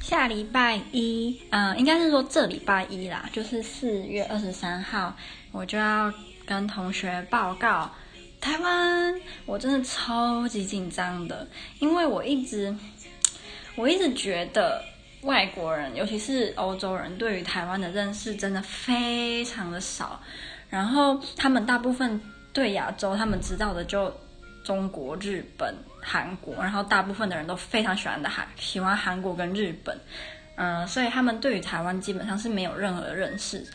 下礼拜一，嗯、应该是说这礼拜一啦，就是四月二十三号，我就要跟同学报告台湾。我真的超级紧张的，因为我一直，我一直觉得外国人，尤其是欧洲人，对于台湾的认识真的非常的少。然后他们大部分对亚洲，他们知道的就中国、日本。韩国，然后大部分的人都非常喜欢的韩，喜欢韩国跟日本，嗯、所以他们对于台湾基本上是没有任何的认识，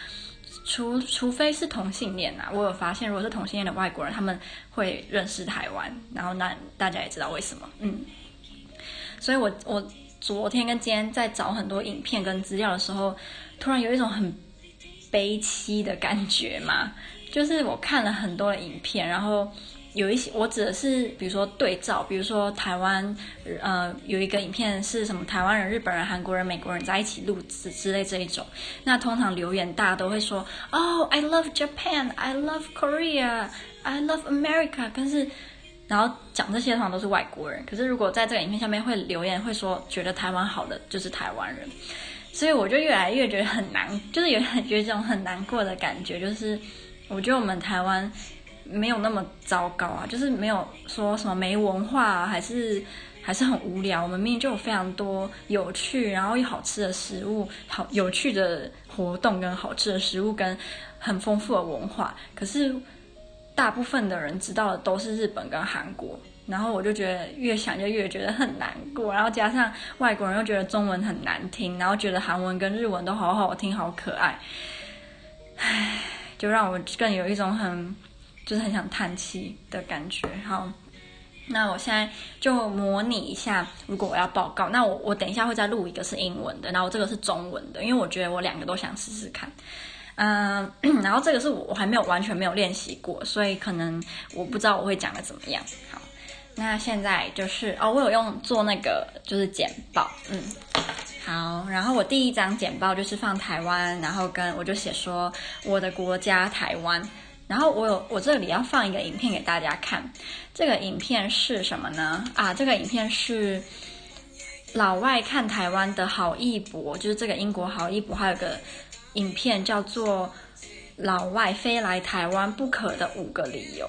除除非是同性恋啊。我有发现，如果是同性恋的外国人，他们会认识台湾，然后那大家也知道为什么，嗯。所以我我昨天跟今天在找很多影片跟资料的时候，突然有一种很悲戚的感觉嘛，就是我看了很多的影片，然后。有一些，我指的是，比如说对照，比如说台湾，呃，有一个影片是什么台湾人、日本人、韩国人、美国人在一起录制之类这一种。那通常留言大家都会说，哦，I love Japan, I love Korea, I love America。但是，然后讲这些通常都是外国人。可是如果在这个影片下面会留言会说，觉得台湾好的就是台湾人。所以我就越来越觉得很难，就是有点觉得这种很难过的感觉，就是我觉得我们台湾。没有那么糟糕啊，就是没有说什么没文化，还是还是很无聊。我们明明就有非常多有趣，然后又好吃的食物，好有趣的活动跟好吃的食物跟很丰富的文化。可是大部分的人知道的都是日本跟韩国，然后我就觉得越想就越觉得很难过。然后加上外国人又觉得中文很难听，然后觉得韩文跟日文都好好听，好可爱，唉，就让我更有一种很。就是很想叹气的感觉。好，那我现在就模拟一下，如果我要报告，那我我等一下会再录一个是英文的，然后这个是中文的，因为我觉得我两个都想试试看。嗯、然后这个是我我还没有完全没有练习过，所以可能我不知道我会讲的怎么样。好，那现在就是哦，我有用做那个就是简报，嗯，好，然后我第一张简报就是放台湾，然后跟我就写说我的国家台湾。然后我有我这里要放一个影片给大家看，这个影片是什么呢？啊，这个影片是老外看台湾的好艺博，就是这个英国好艺博，还有个影片叫做《老外飞来台湾不可的五个理由》。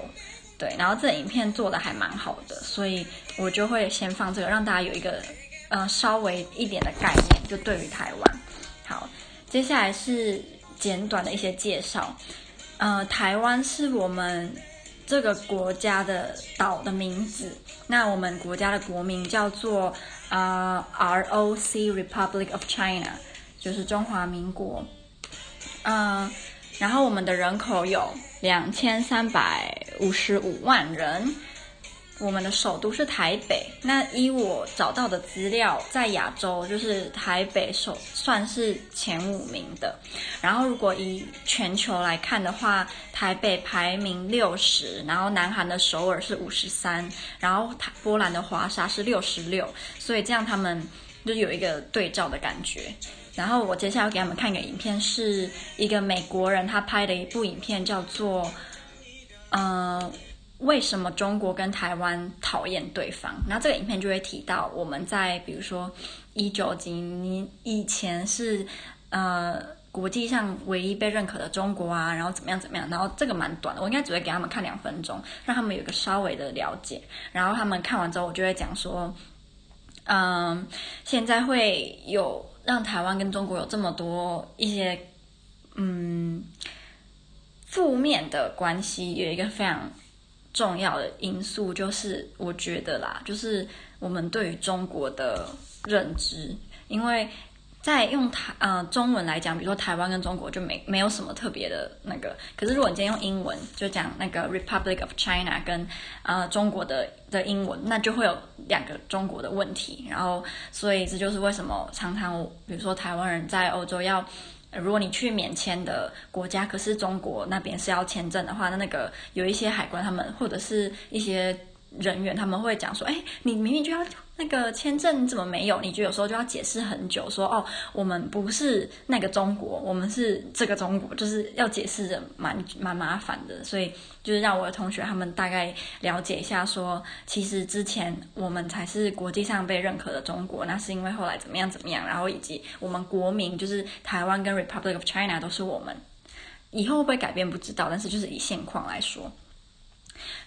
对，然后这影片做的还蛮好的，所以我就会先放这个，让大家有一个呃稍微一点的概念，就对于台湾。好，接下来是简短的一些介绍。呃，台湾是我们这个国家的岛的名字。那我们国家的国名叫做呃 ROC Republic of China，就是中华民国。嗯、呃，然后我们的人口有两千三百五十五万人。我们的首都是台北，那依我找到的资料，在亚洲就是台北首算是前五名的。然后如果以全球来看的话，台北排名六十，然后南韩的首尔是五十三，然后波兰的华沙是六十六，所以这样他们就有一个对照的感觉。然后我接下来要给他们看一个影片，是一个美国人他拍的一部影片，叫做呃。为什么中国跟台湾讨厌对方？然后这个影片就会提到我们在比如说一九几年以前是呃国际上唯一被认可的中国啊，然后怎么样怎么样？然后这个蛮短的，我应该只会给他们看两分钟，让他们有个稍微的了解。然后他们看完之后，我就会讲说，嗯、现在会有让台湾跟中国有这么多一些嗯负面的关系，有一个非常。重要的因素就是，我觉得啦，就是我们对于中国的认知，因为在用台呃中文来讲，比如说台湾跟中国就没没有什么特别的那个，可是如果你今天用英文就讲那个 Republic of China 跟呃中国的的英文，那就会有两个中国的问题，然后所以这就是为什么常常比如说台湾人在欧洲要。如果你去免签的国家，可是中国那边是要签证的话，那那个有一些海关他们或者是一些人员他们会讲说，哎，你明明就要那个签证你怎么没有？你就有时候就要解释很久，说哦，我们不是那个中国，我们是这个中国，就是要解释的蛮蛮麻烦的。所以就是让我的同学他们大概了解一下说，说其实之前我们才是国际上被认可的中国，那是因为后来怎么样怎么样，然后以及我们国民就是台湾跟 Republic of China 都是我们，以后会不会改变不知道，但是就是以现况来说。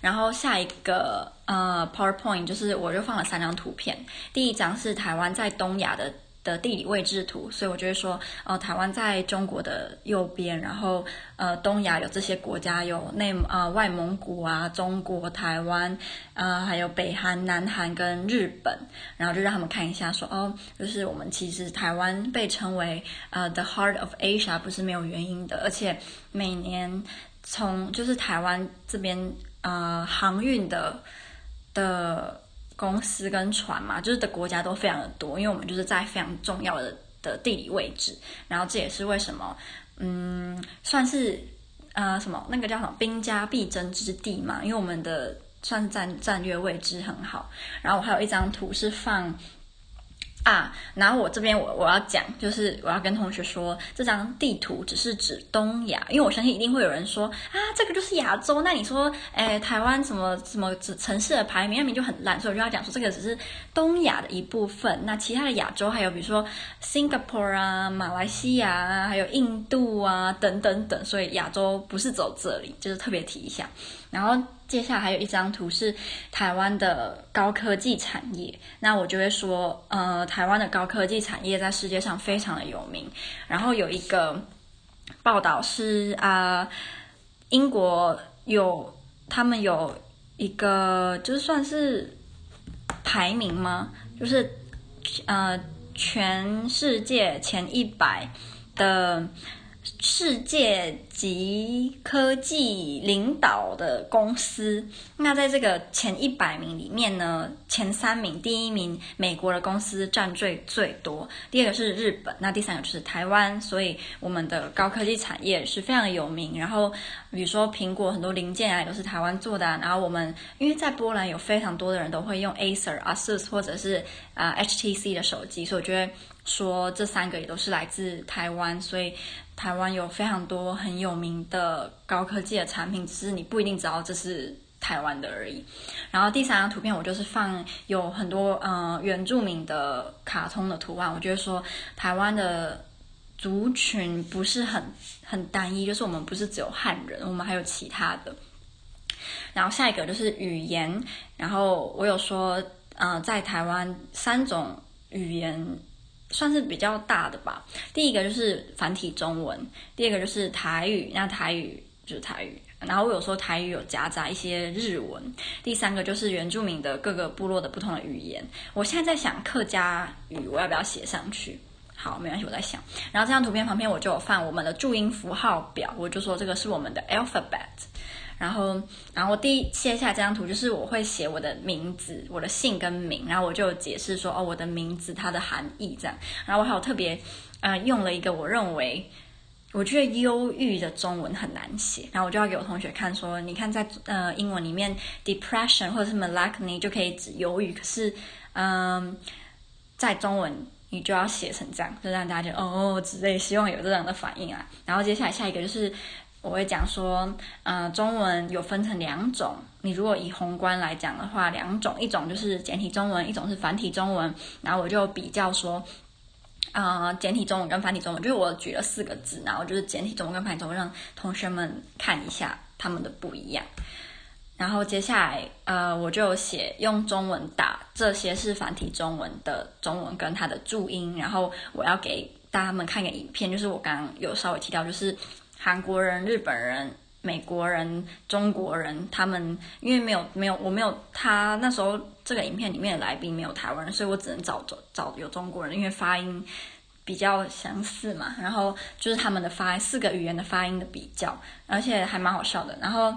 然后下一个呃，PowerPoint 就是我就放了三张图片。第一张是台湾在东亚的的地理位置图，所以我就会说，呃，台湾在中国的右边，然后呃，东亚有这些国家，有内呃外蒙古啊，中国台湾，呃，还有北韩、南韩跟日本，然后就让他们看一下说，说哦，就是我们其实台湾被称为呃 The Heart of Asia 不是没有原因的，而且每年从就是台湾这边。呃，航运的的公司跟船嘛，就是的国家都非常的多，因为我们就是在非常重要的的地理位置，然后这也是为什么，嗯，算是呃什么那个叫什么兵家必争之地嘛，因为我们的算战战略位置很好，然后我还有一张图是放。啊，然后我这边我我要讲，就是我要跟同学说，这张地图只是指东亚，因为我相信一定会有人说啊，这个就是亚洲。那你说，哎，台湾什么什么城市的排名，那名就很烂，所以我就要讲说，这个只是东亚的一部分。那其他的亚洲还有比如说 Singapore 啊、马来西亚啊，还有印度啊等等等，所以亚洲不是走这里，就是特别提一下。然后接下来还有一张图是台湾的高科技产业，那我就会说，呃，台湾的高科技产业在世界上非常的有名。然后有一个报道是啊、英国有他们有一个就是算是排名吗？就是呃，全世界前一百的。世界级科技领导的公司，那在这个前一百名里面呢，前三名，第一名美国的公司占最最多，第二个是日本，那第三个就是台湾，所以我们的高科技产业是非常有名。然后比如说苹果很多零件啊都是台湾做的，然后我们因为在波兰有非常多的人都会用 Acer、ASUS 或者是啊、HTC 的手机，所以我觉得说这三个也都是来自台湾，所以。台湾有非常多很有名的高科技的产品，只是你不一定知道这是台湾的而已。然后第三张图片，我就是放有很多呃原住民的卡通的图案。我觉得说台湾的族群不是很很单一，就是我们不是只有汉人，我们还有其他的。然后下一个就是语言，然后我有说呃在台湾三种语言。算是比较大的吧。第一个就是繁体中文，第二个就是台语，那台语就是台语，然后我有说台语有夹杂一些日文。第三个就是原住民的各个部落的不同的语言。我现在在想客家语我要不要写上去？好，没关系，我在想。然后这张图片旁边我就有放我们的注音符号表，我就说这个是我们的 alphabet。然后，然后我第一接下这张图就是我会写我的名字，我的姓跟名，然后我就解释说哦，我的名字它的含义这样。然后我还有特别，呃，用了一个我认为我觉得忧郁的中文很难写，然后我就要给我同学看说，你看在呃英文里面 depression 或者是 melancholy 就可以指忧郁，可是嗯、在中文你就要写成这样，就让大家觉得哦之类，希望有这样的反应啊。然后接下来下一个就是。我会讲说，呃，中文有分成两种。你如果以宏观来讲的话，两种，一种就是简体中文，一种是繁体中文。然后我就比较说，呃，简体中文跟繁体中文，就是我举了四个字，然后就是简体中文跟繁体中文，让同学们看一下他们的不一样。然后接下来，呃，我就写用中文打这些是繁体中文的中文跟它的注音。然后我要给大家们看一个影片，就是我刚刚有稍微提到，就是。韩国人、日本人、美国人、中国人，他们因为没有没有我没有他那时候这个影片里面的来宾没有台湾人，所以我只能找找有中国人，因为发音比较相似嘛。然后就是他们的发，四个语言的发音的比较，而且还蛮好笑的。然后，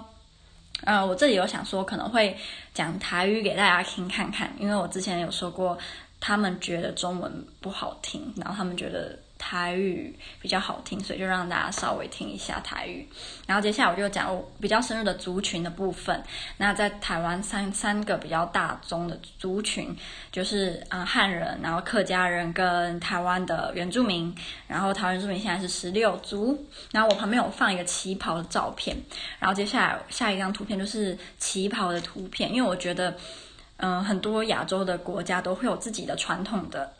呃，我这里有想说可能会讲台语给大家听看看，因为我之前有说过。他们觉得中文不好听，然后他们觉得。台语比较好听，所以就让大家稍微听一下台语。然后接下来我就讲我比较深入的族群的部分。那在台湾三三个比较大宗的族群，就是啊、汉人，然后客家人跟台湾的原住民。然后台湾原住民现在是十六族。然后我旁边有放一个旗袍的照片。然后接下来下一张图片就是旗袍的图片，因为我觉得嗯、很多亚洲的国家都会有自己的传统的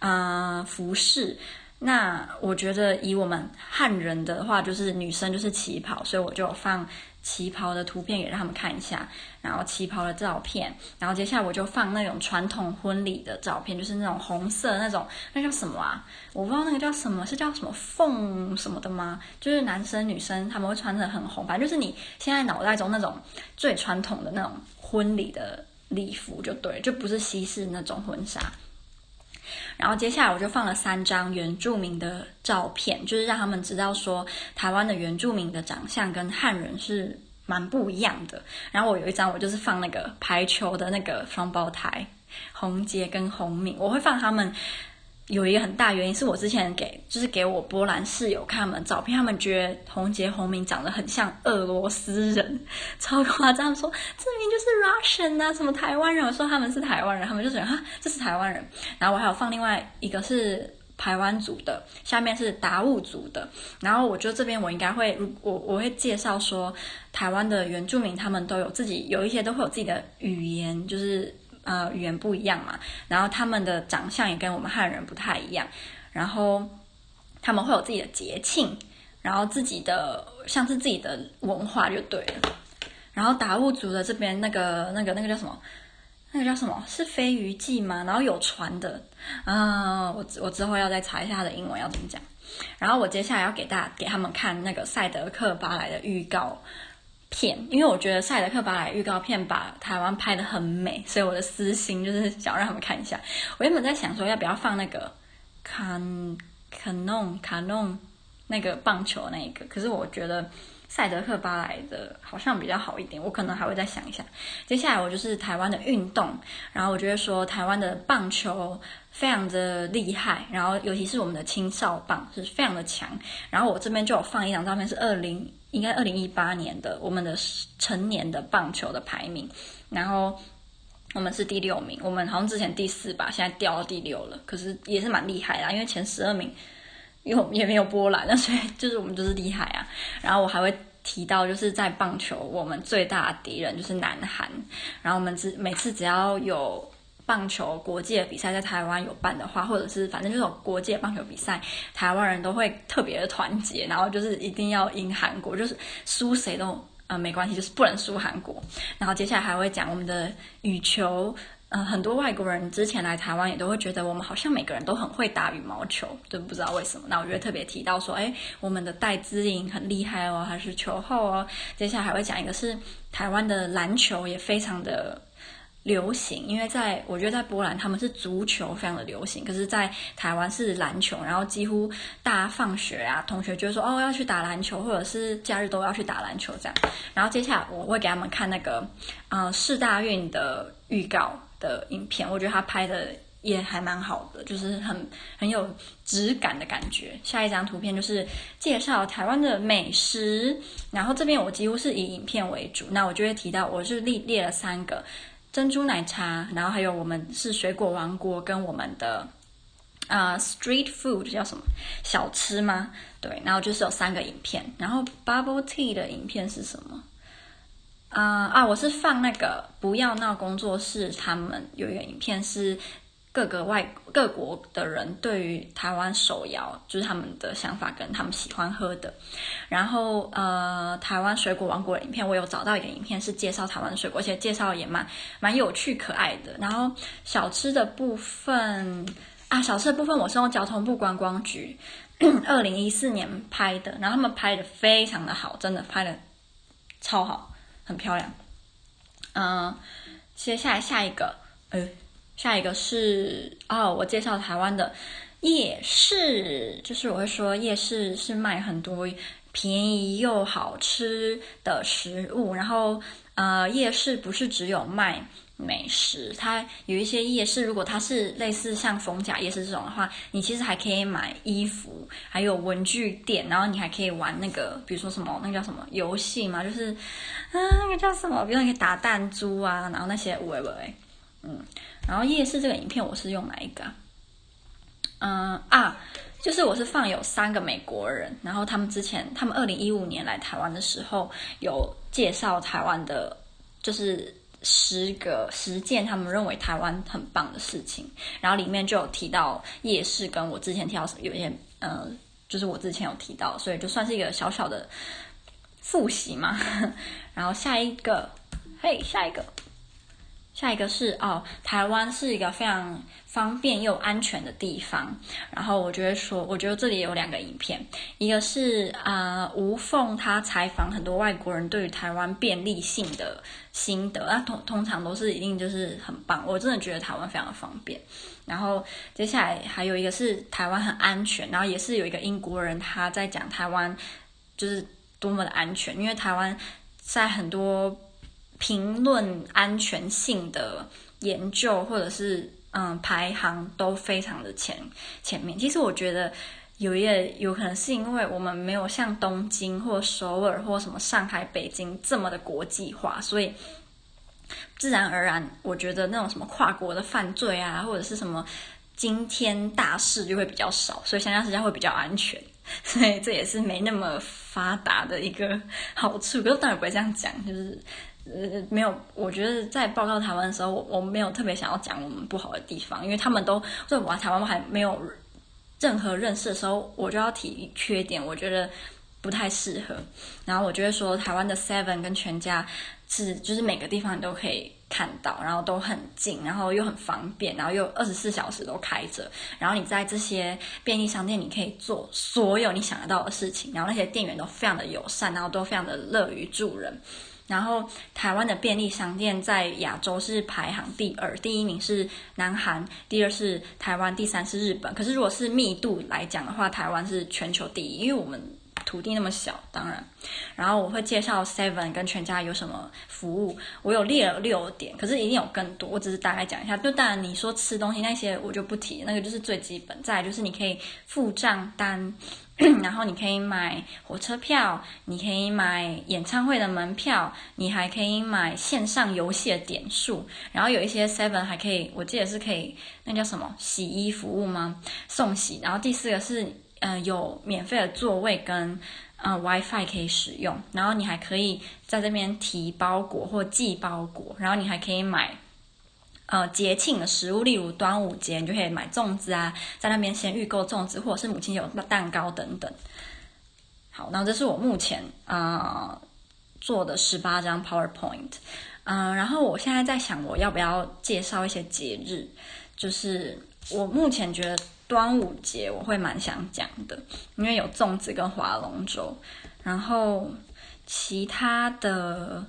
嗯、服饰。那我觉得以我们汉人的话，就是女生就是旗袍，所以我就放旗袍的图片给他们看一下，然后旗袍的照片，然后接下来我就放那种传统婚礼的照片，就是那种红色那种，那叫什么啊？我不知道那个叫什么，是叫什么凤什么的吗？就是男生女生他们会穿得很红，反正就是你现在脑袋中那种最传统的那种婚礼的礼服就对，就不是西式那种婚纱。然后接下来我就放了三张原住民的照片，就是让他们知道说台湾的原住民的长相跟汉人是蛮不一样的。然后我有一张我就是放那个排球的那个双胞胎，宏杰跟宏敏，我会放他们。有一个很大原因是我之前给就是给我波兰室友看们照片，他们觉得宏杰宏明长得很像俄罗斯人，超夸张，说这名就是 Russian 啊，什么台湾人，我说他们是台湾人，他们就觉得哈这是台湾人。然后我还有放另外一个是台湾族的，下面是达悟族的。然后我觉得这边我应该会我我会介绍说台湾的原住民他们都有自己有一些都会有自己的语言，就是。呃，语言不一样嘛，然后他们的长相也跟我们汉人不太一样，然后他们会有自己的节庆，然后自己的像是自己的文化就对了。然后达悟族的这边那个那个那个叫什么？那个叫什么？是飞鱼祭吗？然后有船的啊，我我之后要再查一下他的英文要怎么讲。然后我接下来要给大家给他们看那个赛德克巴莱的预告片，因为我觉得赛德克巴莱预告片把台湾拍得很美，所以我的私心就是想让他们看一下。我原本在想说要不要放那个卡卡农卡农那个棒球那个，可是我觉得赛德克巴莱的好像比较好一点，我可能还会再想一下。接下来我就是台湾的运动，然后我觉得说台湾的棒球非常的厉害，然后尤其是我们的青少棒是非常的强。然后我这边就有放一张照片，是二零。应该二零一八年的我们的成年的棒球的排名，然后我们是第六名，我们好像之前第四吧，现在掉到第六了，可是也是蛮厉害啦，因为前十二名有也没有波兰，那所以就是我们就是厉害啊。然后我还会提到，就是在棒球我们最大的敌人就是南韩，然后我们只每次只要有。棒球国际的比赛在台湾有办的话，或者是反正就是国际棒球比赛，台湾人都会特别的团结，然后就是一定要赢韩国，就是输谁都呃没关系，就是不能输韩国。然后接下来还会讲我们的羽球，嗯、很多外国人之前来台湾也都会觉得我们好像每个人都很会打羽毛球，就不知道为什么。那我觉得特别提到说，哎，我们的戴资颖很厉害哦，还是球后哦。接下来还会讲一个是台湾的篮球也非常的。流行，因为在我觉得在波兰他们是足球非常的流行，可是，在台湾是篮球，然后几乎大家放学啊，同学就说哦要去打篮球，或者是假日都要去打篮球这样。然后接下来我会给他们看那个呃世大运的预告的影片，我觉得他拍的也还蛮好的，就是很很有质感的感觉。下一张图片就是介绍台湾的美食，然后这边我几乎是以影片为主，那我就会提到我是列列了三个。珍珠奶茶，然后还有我们是水果王国，跟我们的啊、street food 叫什么小吃吗？对，然后就是有三个影片，然后 bubble tea 的影片是什么？啊、啊，我是放那个不要闹工作室，他们有一个影片是。各个外各国的人对于台湾手摇就是他们的想法跟他们喜欢喝的，然后呃台湾水果王国的影片，我有找到一个影片是介绍台湾的水果，而且介绍也蛮蛮有趣可爱的。然后小吃的部分啊，小吃的部分我是用交通部观光局二零一四年拍的，然后他们拍的非常的好，真的拍的超好，很漂亮。嗯、接下来下一个，呃。下一个是哦，我介绍台湾的夜市，就是我会说夜市是卖很多便宜又好吃的食物，然后呃夜市不是只有卖美食。它有一些夜市，如果它是类似像逢甲夜市这种的话，你其实还可以买衣服，还有文具店，然后你还可以玩那个，比如说什么那个叫什么游戏嘛，就是啊那个叫什么，比如说你可以打弹珠啊，然后那些喂喂，嗯，然后夜市这个影片我是用哪一个？嗯啊。就是我是放有三个美国人，然后他们之前他们二零一五年来台湾的时候有介绍台湾的，就是十个十件他们认为台湾很棒的事情，然后里面就有提到夜市，跟我之前提到有一些呃，就是我之前有提到，所以就算是一个小小的复习嘛。然后下一个，嘿，下一个。下一个是哦，台湾是一个非常方便又安全的地方。然后我觉得说，我觉得这里有两个影片，一个是啊、呃、吴凤他采访很多外国人对于台湾便利性的心得，那通通常都是一定就是很棒。我真的觉得台湾非常的方便。然后接下来还有一个是台湾很安全，然后也是有一个英国人他在讲台湾就是多么的安全，因为台湾在很多。评论安全性的研究，或者是嗯排行都非常的前前面。其实我觉得有一个有可能是因为我们没有像东京或首尔或什么上海、北京这么的国际化，所以自然而然，我觉得那种什么跨国的犯罪啊，或者是什么惊天大事就会比较少，所以相较之下会比较安全。所以这也是没那么发达的一个好处。可是当然不会这样讲，就是。呃，没有，我觉得在报告台湾的时候，我没有特别想要讲我们不好的地方，因为他们都对我台湾还没有任何认识的时候，我就要提缺点，我觉得不太适合。然后我就会说台湾的 Seven 跟全家是，就是每个地方你都可以看到，然后都很近，然后又很方便，然后又二十四小时都开着。然后你在这些便利商店，你可以做所有你想得到的事情，然后那些店员都非常的友善，然后都非常的乐于助人。然后台湾的便利商店在亚洲是排行第二，第一名是南韩，第二是台湾，第三是日本。可是如果是密度来讲的话，台湾是全球第一，因为我们土地那么小，当然。然后我会介绍 Seven 跟全家有什么服务，我有列了六点，可是一定有更多，我只是大概讲一下。就当然你说吃东西那些我就不提，那个就是最基本。再来就是你可以付账单。然后你可以买火车票，你可以买演唱会的门票，你还可以买线上游戏的点数。然后有一些 Seven 还可以，我记得是可以，那叫什么洗衣服务吗？送洗。然后第四个是，呃，有免费的座位跟呃 WiFi 可以使用。然后你还可以在这边提包裹或寄包裹。然后你还可以买。呃，节庆的食物，例如端午节，你就可以买粽子啊，在那边先预购粽子，或者是母亲节有蛋糕等等。好，那这是我目前啊、做的十八张 PowerPoint。嗯、然后我现在在想，我要不要介绍一些节日？就是我目前觉得端午节我会蛮想讲的，因为有粽子跟划龙舟。然后其他的，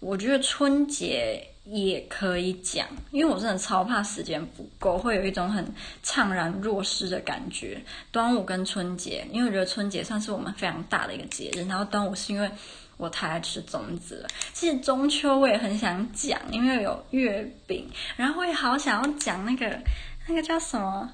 我觉得春节。也可以讲，因为我真的超怕时间不够，会有一种很怅然若失的感觉。端午跟春节，因为我觉得春节算是我们非常大的一个节日，然后端午是因为我太爱吃粽子了。其实中秋我也很想讲，因为有月饼，然后我也好想要讲那个那个叫什么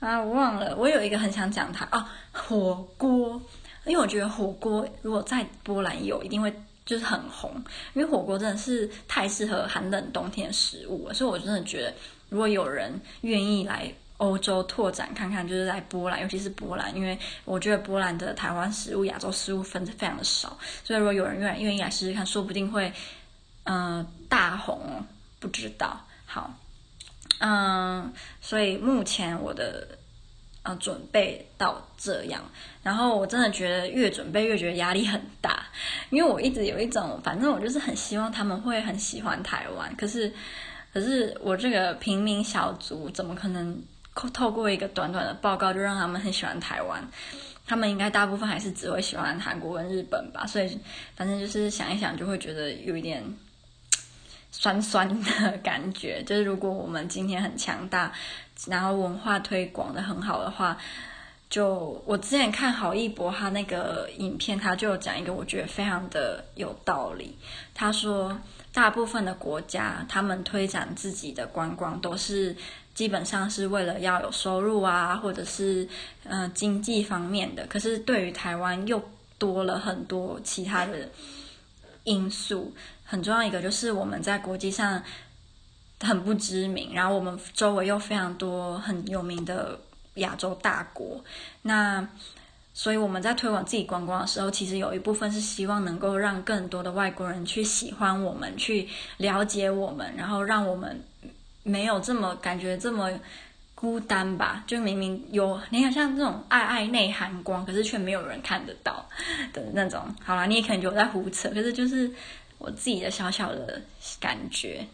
啊，我忘了。我有一个很想讲它啊，火锅，因为我觉得火锅如果在波兰有，一定会。就是很红，因为火锅真的是太适合寒冷冬天的食物了，所以我真的觉得，如果有人愿意来欧洲拓展看看，就是在波兰，尤其是波兰，因为我觉得波兰的台湾食物、亚洲食物分的非常的少，所以如果有人愿意愿意来试试看，说不定会嗯、大红，不知道。好，嗯，所以目前我的。呃，准备到这样，然后我真的觉得越准备越觉得压力很大，因为我一直有一种，反正我就是很希望他们会很喜欢台湾，可是，可是我这个平民小卒怎么可能透过一个短短的报告就让他们很喜欢台湾？他们应该大部分还是只会喜欢韩国跟日本吧，所以反正就是想一想就会觉得有一点。酸酸的感觉，就是如果我们今天很强大，然后文化推广的很好的话，就我之前看郝一博他那个影片，他就讲一个我觉得非常的有道理。他说，大部分的国家，他们推展自己的观光都是基本上是为了要有收入啊，或者是嗯、经济方面的。可是对于台湾又多了很多其他的因素，很重要一个就是我们在国际上很不知名，然后我们周围又非常多很有名的亚洲大国，那。所以我们在推广自己观光的时候，其实有一部分是希望能够让更多的外国人去喜欢我们，去了解我们，然后让我们没有这么感觉这么孤单吧。就明明有，你看像这种爱爱内涵光，可是却没有人看得到的那种。好啦，你也可能觉得我在胡扯，可是就是我自己的小小的感觉。